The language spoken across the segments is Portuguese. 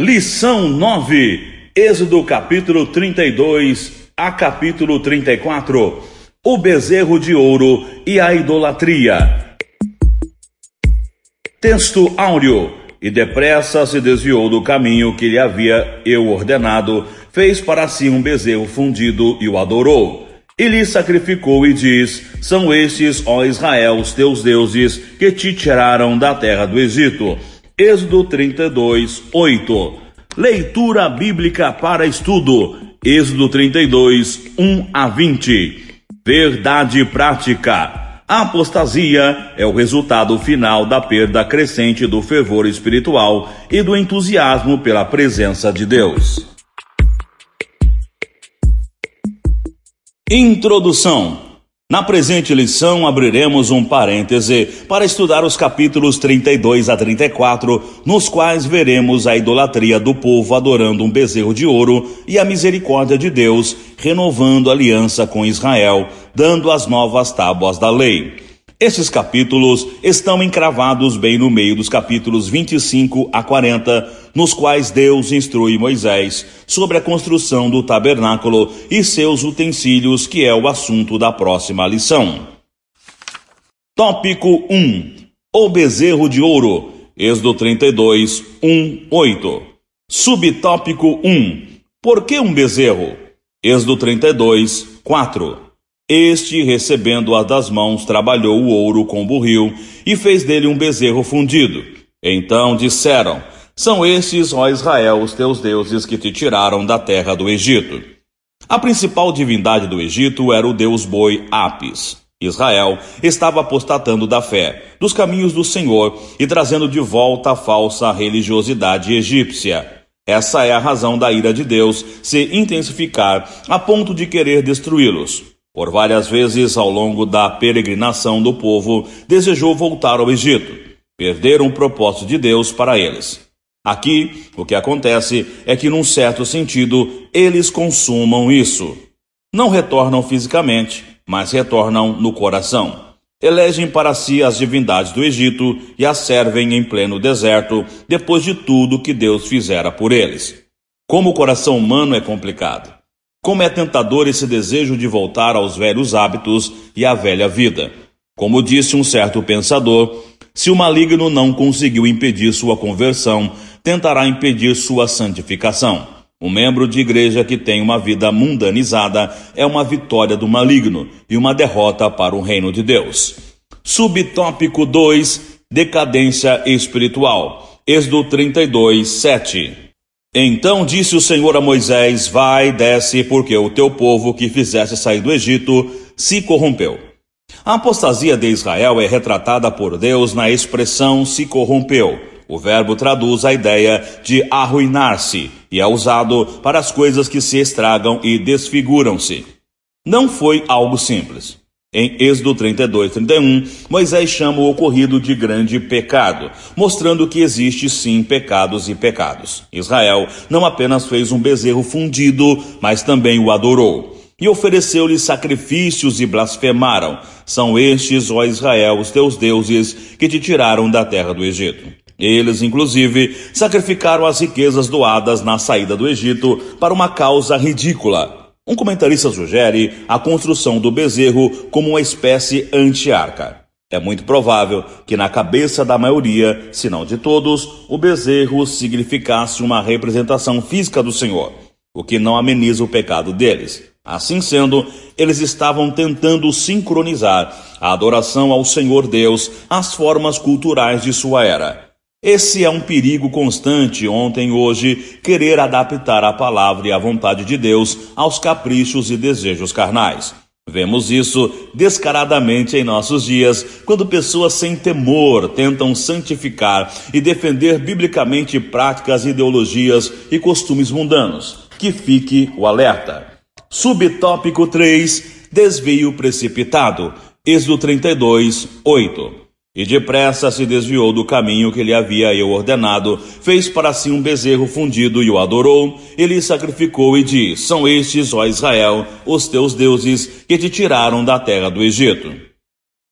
Lição 9, Êxodo capítulo 32 a capítulo 34. O bezerro de ouro e a idolatria. Texto áureo. E depressa se desviou do caminho que lhe havia eu ordenado, fez para si um bezerro fundido e o adorou. E lhe sacrificou e diz: São estes, ó Israel, os teus deuses, que te tiraram da terra do Egito Êxodo 32, 8. Leitura bíblica para estudo. Êxodo 32, 1 a 20. Verdade prática. A apostasia é o resultado final da perda crescente do fervor espiritual e do entusiasmo pela presença de Deus. Introdução na presente lição, abriremos um parêntese para estudar os capítulos 32 a 34, nos quais veremos a idolatria do povo adorando um bezerro de ouro e a misericórdia de Deus renovando a aliança com Israel, dando as novas tábuas da lei. Esses capítulos estão encravados bem no meio dos capítulos 25 a 40, nos quais Deus instrui Moisés sobre a construção do tabernáculo e seus utensílios, que é o assunto da próxima lição. Tópico 1: O bezerro de ouro. Êxodo 32, 1, 8. Subtópico 1: Por que um bezerro? Êxodo 32, 4. Este, recebendo-a das mãos, trabalhou o ouro com burril e fez dele um bezerro fundido. Então disseram: São estes, ó Israel, os teus deuses que te tiraram da terra do Egito. A principal divindade do Egito era o deus boi Apis. Israel estava apostatando da fé, dos caminhos do Senhor e trazendo de volta a falsa religiosidade egípcia. Essa é a razão da ira de Deus se intensificar a ponto de querer destruí-los. Por várias vezes ao longo da peregrinação do povo, desejou voltar ao Egito. Perderam o propósito de Deus para eles. Aqui, o que acontece é que, num certo sentido, eles consumam isso. Não retornam fisicamente, mas retornam no coração. Elegem para si as divindades do Egito e as servem em pleno deserto, depois de tudo que Deus fizera por eles. Como o coração humano é complicado. Como é tentador esse desejo de voltar aos velhos hábitos e à velha vida. Como disse um certo pensador, se o maligno não conseguiu impedir sua conversão, tentará impedir sua santificação. Um membro de igreja que tem uma vida mundanizada é uma vitória do maligno e uma derrota para o reino de Deus. Subtópico 2: Decadência espiritual. Êxodo 32, 7. Então disse o Senhor a Moisés: Vai, desce, porque o teu povo que fizeste sair do Egito se corrompeu. A apostasia de Israel é retratada por Deus na expressão se corrompeu. O verbo traduz a ideia de arruinar-se e é usado para as coisas que se estragam e desfiguram-se. Não foi algo simples. Em Êxodo 32, 31, Moisés chama o ocorrido de grande pecado, mostrando que existe sim pecados e pecados. Israel não apenas fez um bezerro fundido, mas também o adorou. E ofereceu-lhe sacrifícios e blasfemaram. São estes, ó Israel, os teus deuses, que te tiraram da terra do Egito. Eles, inclusive, sacrificaram as riquezas doadas na saída do Egito para uma causa ridícula um comentarista sugere a construção do bezerro como uma espécie anti-arca. É muito provável que na cabeça da maioria, se não de todos, o bezerro significasse uma representação física do Senhor, o que não ameniza o pecado deles. Assim sendo, eles estavam tentando sincronizar a adoração ao Senhor Deus às formas culturais de sua era. Esse é um perigo constante ontem e hoje, querer adaptar a palavra e a vontade de Deus aos caprichos e desejos carnais. Vemos isso descaradamente em nossos dias, quando pessoas sem temor tentam santificar e defender biblicamente práticas, ideologias e costumes mundanos. Que fique o alerta. Subtópico 3: Desvio precipitado. Êxodo 32, 8. E depressa se desviou do caminho que lhe havia eu ordenado, fez para si um bezerro fundido e o adorou, ele sacrificou e disse: São estes, ó Israel, os teus deuses, que te tiraram da terra do Egito.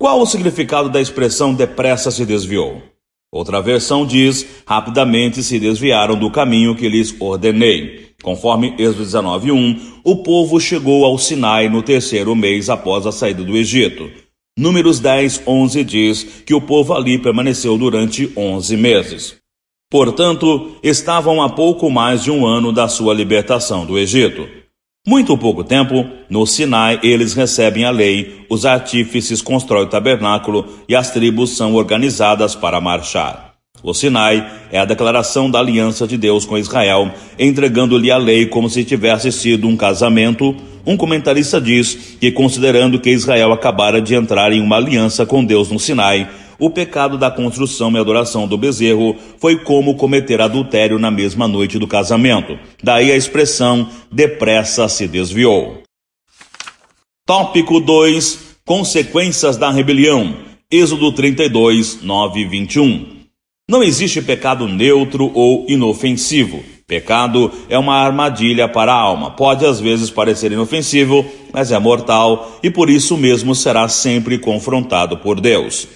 Qual o significado da expressão depressa se desviou? Outra versão diz: rapidamente se desviaram do caminho que lhes ordenei. Conforme Êxodo 19:1, o povo chegou ao Sinai no terceiro mês após a saída do Egito. Números 10, 11 diz que o povo ali permaneceu durante 11 meses. Portanto, estavam a pouco mais de um ano da sua libertação do Egito. Muito pouco tempo, no Sinai eles recebem a lei, os artífices constroem o tabernáculo e as tribos são organizadas para marchar. O Sinai é a declaração da aliança de Deus com Israel, entregando-lhe a lei como se tivesse sido um casamento. Um comentarista diz que, considerando que Israel acabara de entrar em uma aliança com Deus no Sinai, o pecado da construção e adoração do bezerro foi como cometer adultério na mesma noite do casamento. Daí a expressão depressa se desviou. Tópico 2: Consequências da rebelião. Êxodo 32, 9 e 21. Não existe pecado neutro ou inofensivo. Pecado é uma armadilha para a alma. Pode às vezes parecer inofensivo, mas é mortal e por isso mesmo será sempre confrontado por Deus.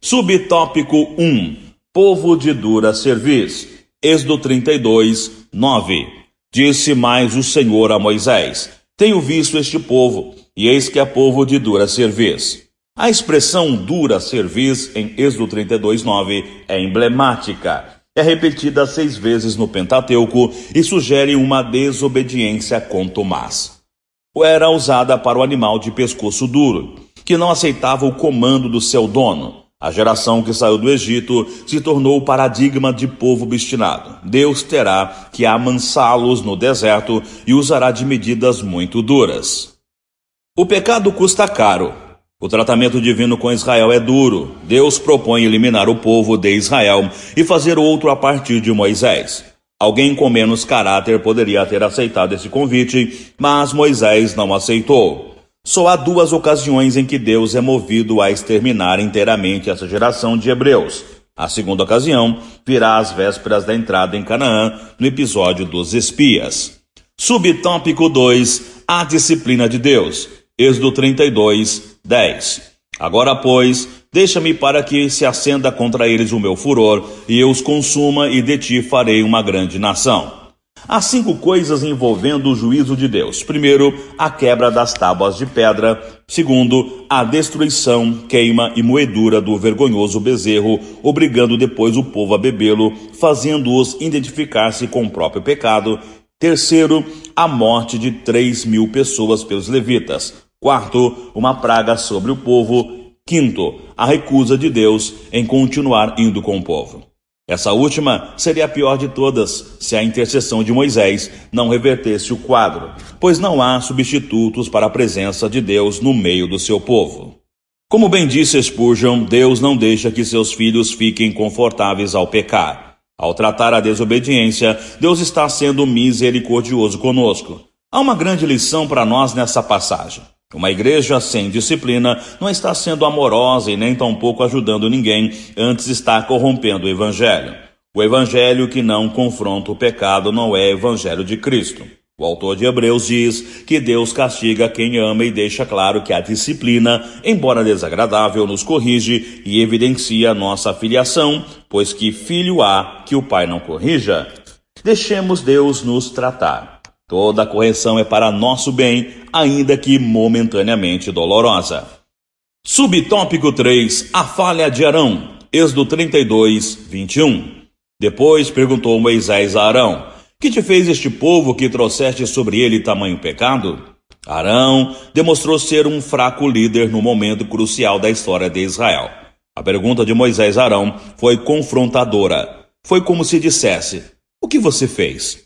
Subtópico 1: Povo de dura cerviz. Êxodo 32, 9. Disse mais o Senhor a Moisés: Tenho visto este povo, e eis que é povo de dura cerviz. A expressão dura cerviz em Êxodo 32, 9 é emblemática. É repetida seis vezes no Pentateuco e sugere uma desobediência contumaz. Era usada para o animal de pescoço duro, que não aceitava o comando do seu dono. A geração que saiu do Egito se tornou o paradigma de povo obstinado. Deus terá que amansá-los no deserto e usará de medidas muito duras. O pecado custa caro. O tratamento divino com Israel é duro. Deus propõe eliminar o povo de Israel e fazer outro a partir de Moisés. Alguém com menos caráter poderia ter aceitado esse convite, mas Moisés não aceitou. Só há duas ocasiões em que Deus é movido a exterminar inteiramente essa geração de hebreus. A segunda ocasião virá às vésperas da entrada em Canaã, no episódio dos espias. Subtópico 2: A disciplina de Deus. Êxodo 32, 10. Agora, pois, deixa-me para que se acenda contra eles o meu furor, e eu os consuma, e de ti farei uma grande nação. Há cinco coisas envolvendo o juízo de Deus. Primeiro, a quebra das tábuas de pedra. Segundo, a destruição, queima e moedura do vergonhoso bezerro, obrigando depois o povo a bebê-lo, fazendo-os identificar-se com o próprio pecado. Terceiro, a morte de três mil pessoas pelos levitas. Quarto, uma praga sobre o povo. Quinto, a recusa de Deus em continuar indo com o povo. Essa última seria a pior de todas se a intercessão de Moisés não revertesse o quadro, pois não há substitutos para a presença de Deus no meio do seu povo. Como bem disse Spurgeon, Deus não deixa que seus filhos fiquem confortáveis ao pecar. Ao tratar a desobediência, Deus está sendo misericordioso conosco. Há uma grande lição para nós nessa passagem. Uma igreja sem disciplina não está sendo amorosa e nem tampouco ajudando ninguém, antes está corrompendo o evangelho. O evangelho que não confronta o pecado não é evangelho de Cristo. O autor de Hebreus diz que Deus castiga quem ama e deixa claro que a disciplina, embora desagradável, nos corrige e evidencia nossa filiação, pois que filho há que o pai não corrija. Deixemos Deus nos tratar. Toda correção é para nosso bem, ainda que momentaneamente dolorosa. Subtópico 3: A falha de Arão. Êxodo 32, 21. Depois perguntou Moisés a Arão: Que te fez este povo que trouxeste sobre ele tamanho pecado? Arão demonstrou ser um fraco líder no momento crucial da história de Israel. A pergunta de Moisés a Arão foi confrontadora. Foi como se dissesse: O que você fez?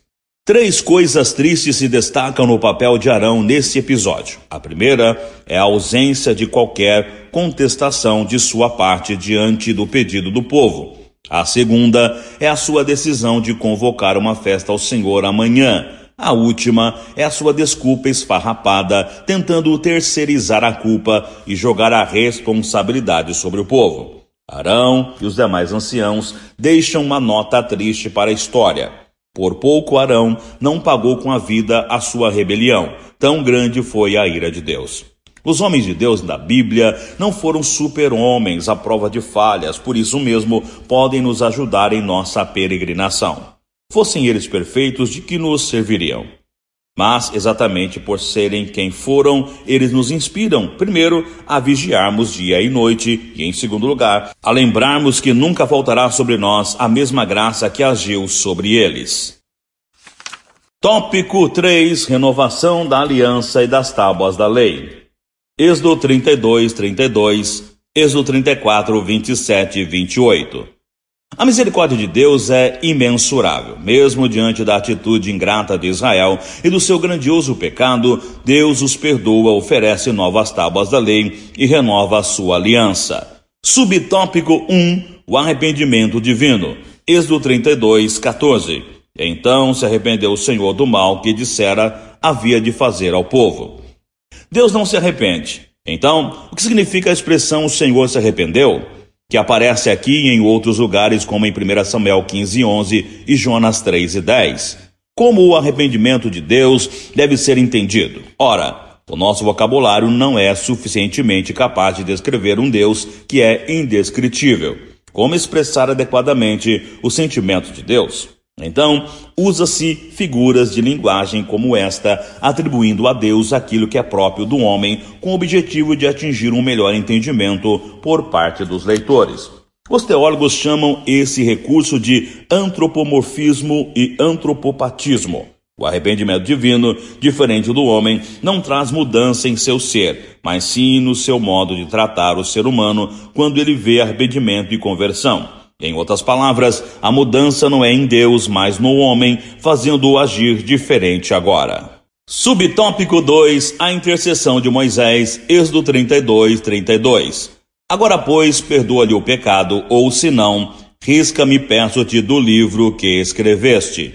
Três coisas tristes se destacam no papel de Arão nesse episódio. A primeira é a ausência de qualquer contestação de sua parte diante do pedido do povo. A segunda é a sua decisão de convocar uma festa ao Senhor amanhã. A última é a sua desculpa esfarrapada, tentando terceirizar a culpa e jogar a responsabilidade sobre o povo. Arão e os demais anciãos deixam uma nota triste para a história. Por pouco Arão não pagou com a vida a sua rebelião, tão grande foi a ira de Deus. Os homens de Deus da Bíblia não foram super-homens à prova de falhas, por isso mesmo podem nos ajudar em nossa peregrinação. Fossem eles perfeitos, de que nos serviriam? Mas, exatamente por serem quem foram, eles nos inspiram, primeiro, a vigiarmos dia e noite, e, em segundo lugar, a lembrarmos que nunca voltará sobre nós a mesma graça que agiu sobre eles. Tópico 3: Renovação da aliança e das tábuas da lei. Êxodo 32, 32, Êxodo 34, 27 e 28. A misericórdia de Deus é imensurável. Mesmo diante da atitude ingrata de Israel e do seu grandioso pecado, Deus os perdoa, oferece novas tábuas da lei e renova a sua aliança. Subtópico 1: O arrependimento divino. Êxodo 32, 14. Então se arrependeu o Senhor do mal que dissera havia de fazer ao povo. Deus não se arrepende. Então, o que significa a expressão o Senhor se arrependeu? Que aparece aqui e em outros lugares, como em 1 Samuel 15, 11 e Jonas 3 e 10. Como o arrependimento de Deus deve ser entendido? Ora, o nosso vocabulário não é suficientemente capaz de descrever um Deus que é indescritível. Como expressar adequadamente o sentimento de Deus? Então, usa-se figuras de linguagem como esta, atribuindo a Deus aquilo que é próprio do homem, com o objetivo de atingir um melhor entendimento por parte dos leitores. Os teólogos chamam esse recurso de antropomorfismo e antropopatismo. O arrependimento divino, diferente do homem, não traz mudança em seu ser, mas sim no seu modo de tratar o ser humano quando ele vê arrependimento e conversão. Em outras palavras, a mudança não é em Deus, mas no homem, fazendo-o agir diferente agora. Subtópico 2: A intercessão de Moisés, Êxodo 32, 32. Agora, pois, perdoa-lhe o pecado, ou se não, risca-me perto-te do livro que escreveste.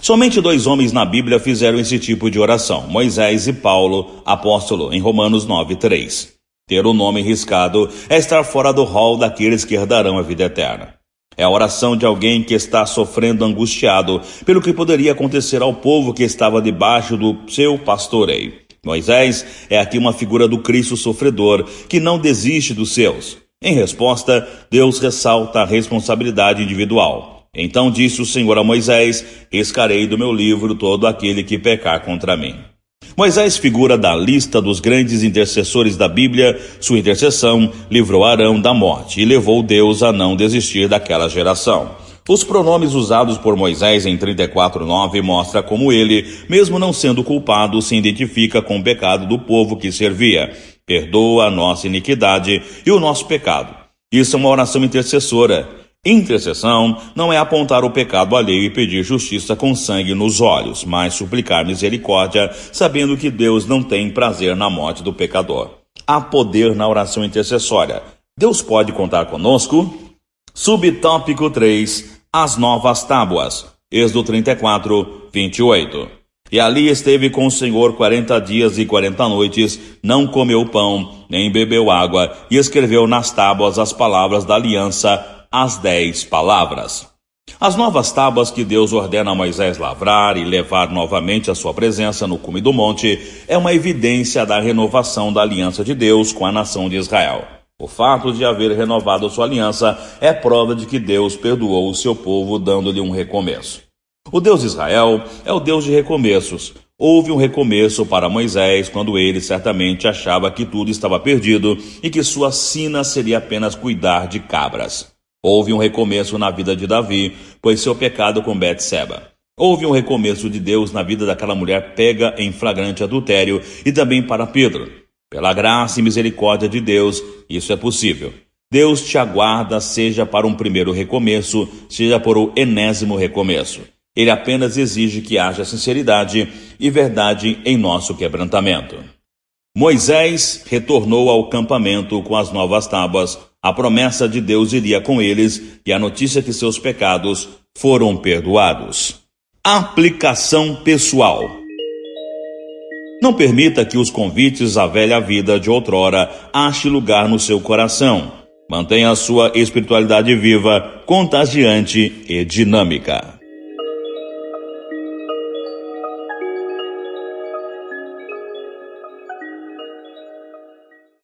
Somente dois homens na Bíblia fizeram esse tipo de oração, Moisés e Paulo, apóstolo, em Romanos 9, 3. Ter o nome riscado é estar fora do rol daqueles que herdarão a vida eterna. É a oração de alguém que está sofrendo angustiado pelo que poderia acontecer ao povo que estava debaixo do seu pastoreio. Moisés é aqui uma figura do Cristo sofredor que não desiste dos seus. Em resposta, Deus ressalta a responsabilidade individual. Então disse o Senhor a Moisés: Escarei do meu livro todo aquele que pecar contra mim. Moisés figura da lista dos grandes intercessores da Bíblia. Sua intercessão livrou Arão da morte e levou Deus a não desistir daquela geração. Os pronomes usados por Moisés em 34:9 mostra como ele, mesmo não sendo culpado, se identifica com o pecado do povo que servia. Perdoa a nossa iniquidade e o nosso pecado. Isso é uma oração intercessora. Intercessão não é apontar o pecado alheio e pedir justiça com sangue nos olhos, mas suplicar misericórdia, sabendo que Deus não tem prazer na morte do pecador. Há poder na oração intercessória. Deus pode contar conosco? Subtópico 3: As novas tábuas. Êxodo 34, 28. E ali esteve com o Senhor quarenta dias e quarenta noites, não comeu pão, nem bebeu água, e escreveu nas tábuas as palavras da aliança as dez palavras. As novas tábuas que Deus ordena a Moisés lavrar e levar novamente à sua presença no cume do monte é uma evidência da renovação da aliança de Deus com a nação de Israel. O fato de haver renovado sua aliança é prova de que Deus perdoou o seu povo dando-lhe um recomeço. O Deus de Israel é o Deus de recomeços. Houve um recomeço para Moisés quando ele certamente achava que tudo estava perdido e que sua sina seria apenas cuidar de cabras. Houve um recomeço na vida de Davi, pois seu pecado com Betseba. Houve um recomeço de Deus na vida daquela mulher pega em flagrante adultério e também para Pedro. Pela graça e misericórdia de Deus, isso é possível. Deus te aguarda, seja para um primeiro recomeço, seja por um enésimo recomeço. Ele apenas exige que haja sinceridade e verdade em nosso quebrantamento. Moisés retornou ao campamento com as novas tábuas a promessa de Deus iria com eles e a notícia que seus pecados foram perdoados. Aplicação pessoal. Não permita que os convites à velha vida de outrora ache lugar no seu coração. Mantenha a sua espiritualidade viva, contagiante e dinâmica.